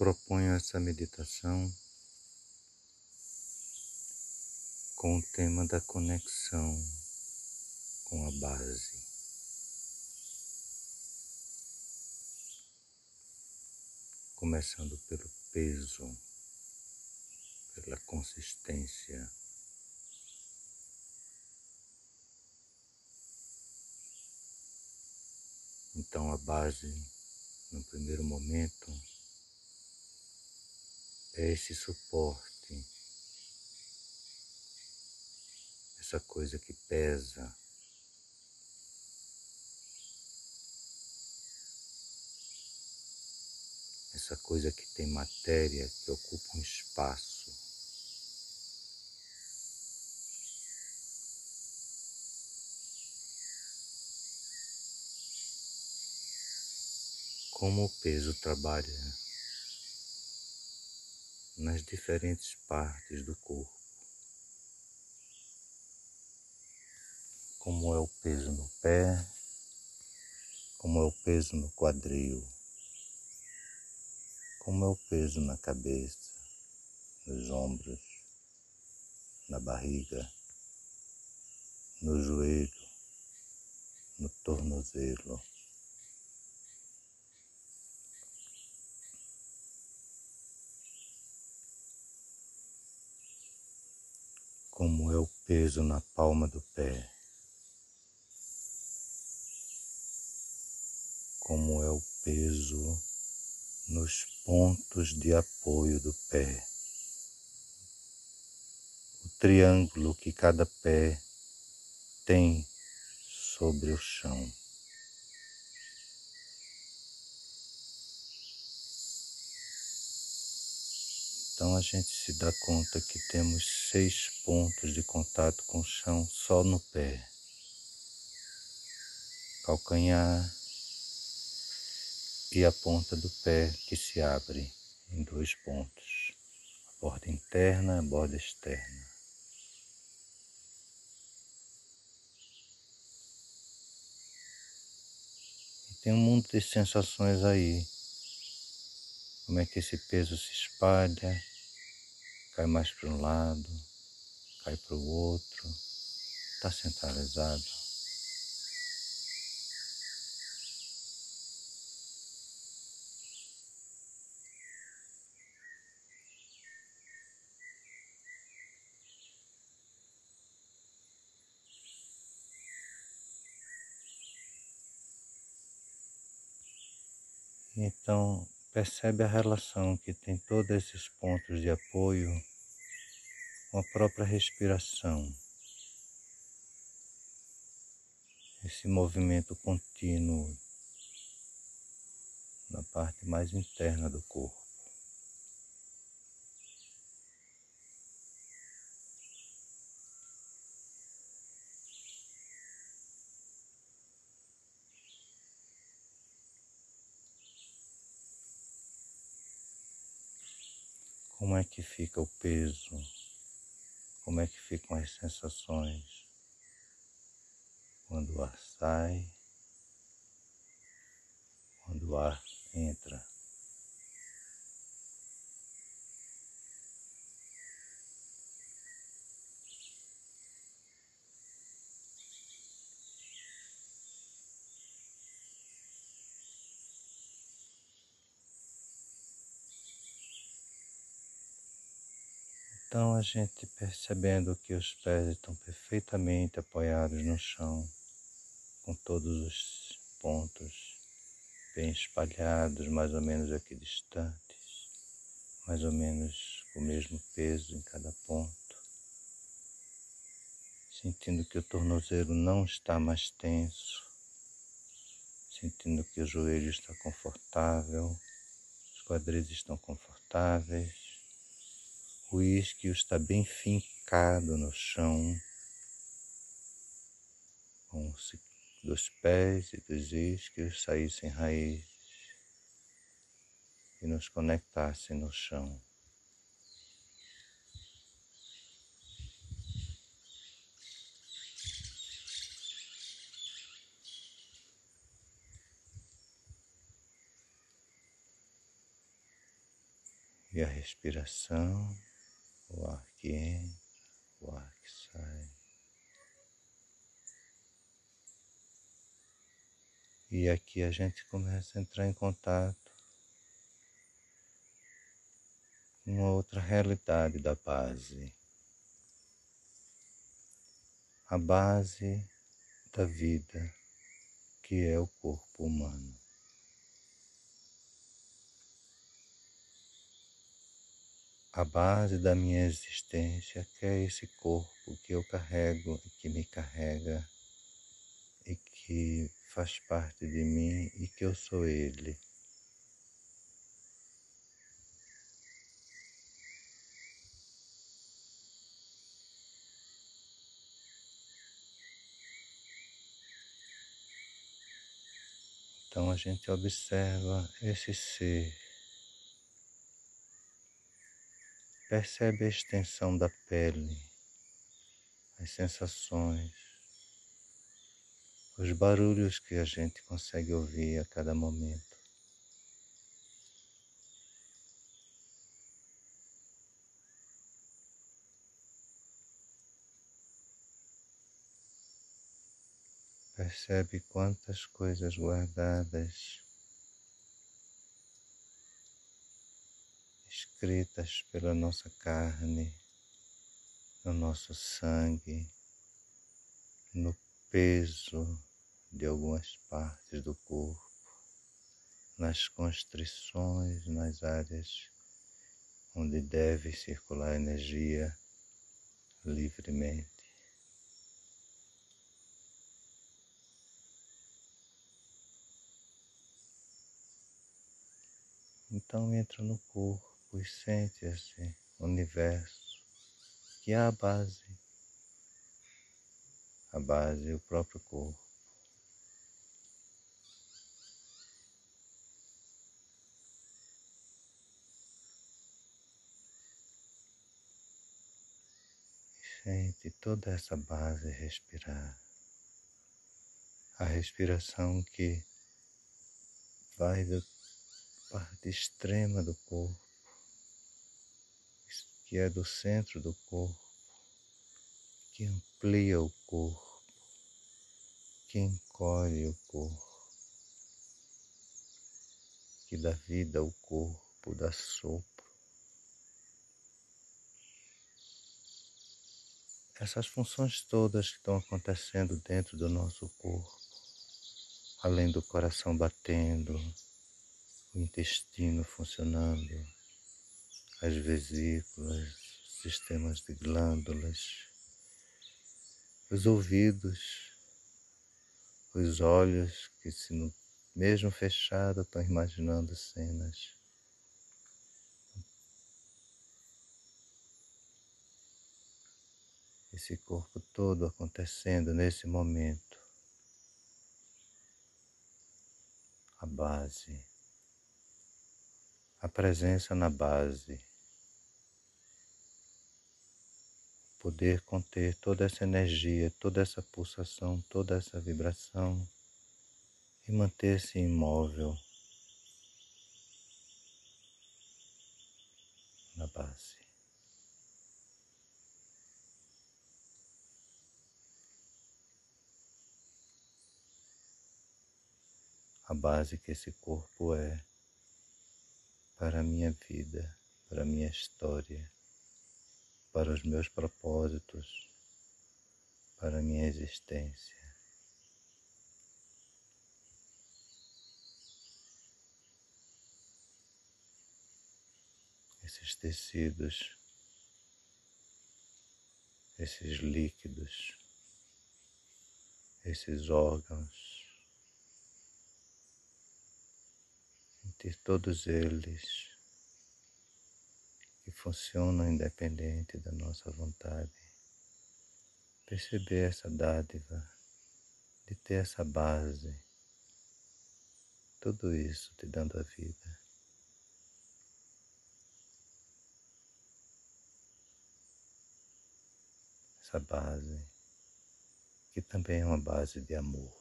proponho essa meditação com o tema da conexão com a base. Começando pelo peso, pela consistência. Então a base, no primeiro momento, esse suporte, essa coisa que pesa. Essa coisa que tem matéria, que ocupa um espaço. Como o peso trabalha nas diferentes partes do corpo. Como é o peso no pé, como é o peso no quadril, como é o peso na cabeça, nos ombros, na barriga, no joelho, no tornozelo. Como é o peso na palma do pé, como é o peso nos pontos de apoio do pé, o triângulo que cada pé tem sobre o chão. Então a gente se dá conta que temos seis pontos de contato com o chão só no pé. Calcanhar e a ponta do pé que se abre em dois pontos, a borda interna e a borda externa. E tem um mundo de sensações aí. Como é que esse peso se espalha, cai mais para um lado, cai para o outro, está centralizado. Então, percebe a relação que tem todos esses pontos de apoio com a própria respiração. Esse movimento contínuo na parte mais interna do corpo. Como é que fica o peso como é que ficam as sensações quando o ar sai, quando o ar entra. Então a gente percebendo que os pés estão perfeitamente apoiados no chão, com todos os pontos bem espalhados, mais ou menos aqui distantes, mais ou menos com o mesmo peso em cada ponto, sentindo que o tornozelo não está mais tenso, sentindo que o joelho está confortável, os quadris estão confortáveis o isquio está bem fincado no chão, como se dos pés e dos isquios saíssem raízes e nos conectassem no chão. E a respiração, o ar que entra, o ar que sai. E aqui a gente começa a entrar em contato com uma outra realidade da base. A base da vida que é o corpo humano. A base da minha existência que é esse corpo que eu carrego e que me carrega e que faz parte de mim e que eu sou ele. Então a gente observa esse ser, percebe a extensão da pele, as sensações, os barulhos que a gente consegue ouvir a cada momento. Percebe quantas coisas guardadas, escritas pela nossa carne, no nosso sangue, no peso de algumas partes do corpo, nas constrições, nas áreas onde deve circular energia livremente. Então entra no corpo e sente esse universo que é a base, a base o próprio corpo. Sente toda essa base respirar. A respiração que vai do parte extrema do corpo, que é do centro do corpo, que amplia o corpo, que encolhe o corpo, que dá vida ao corpo, dá sopro. Essas funções todas que estão acontecendo dentro do nosso corpo, além do coração batendo, o intestino funcionando, as vesículas, sistemas de glândulas, os ouvidos, os olhos que se no, mesmo fechado estão imaginando cenas. Esse corpo todo acontecendo nesse momento. A base a presença na base, poder conter toda essa energia, toda essa pulsação, toda essa vibração e manter-se imóvel na base. A base que esse corpo é para a minha vida, para a minha história, para os meus propósitos, para a minha existência. Esses tecidos, esses líquidos, esses órgãos, sentir todos eles funcionam independente da nossa vontade. Perceber essa dádiva de ter essa base, tudo isso te dando a vida. Essa base que também é uma base de amor.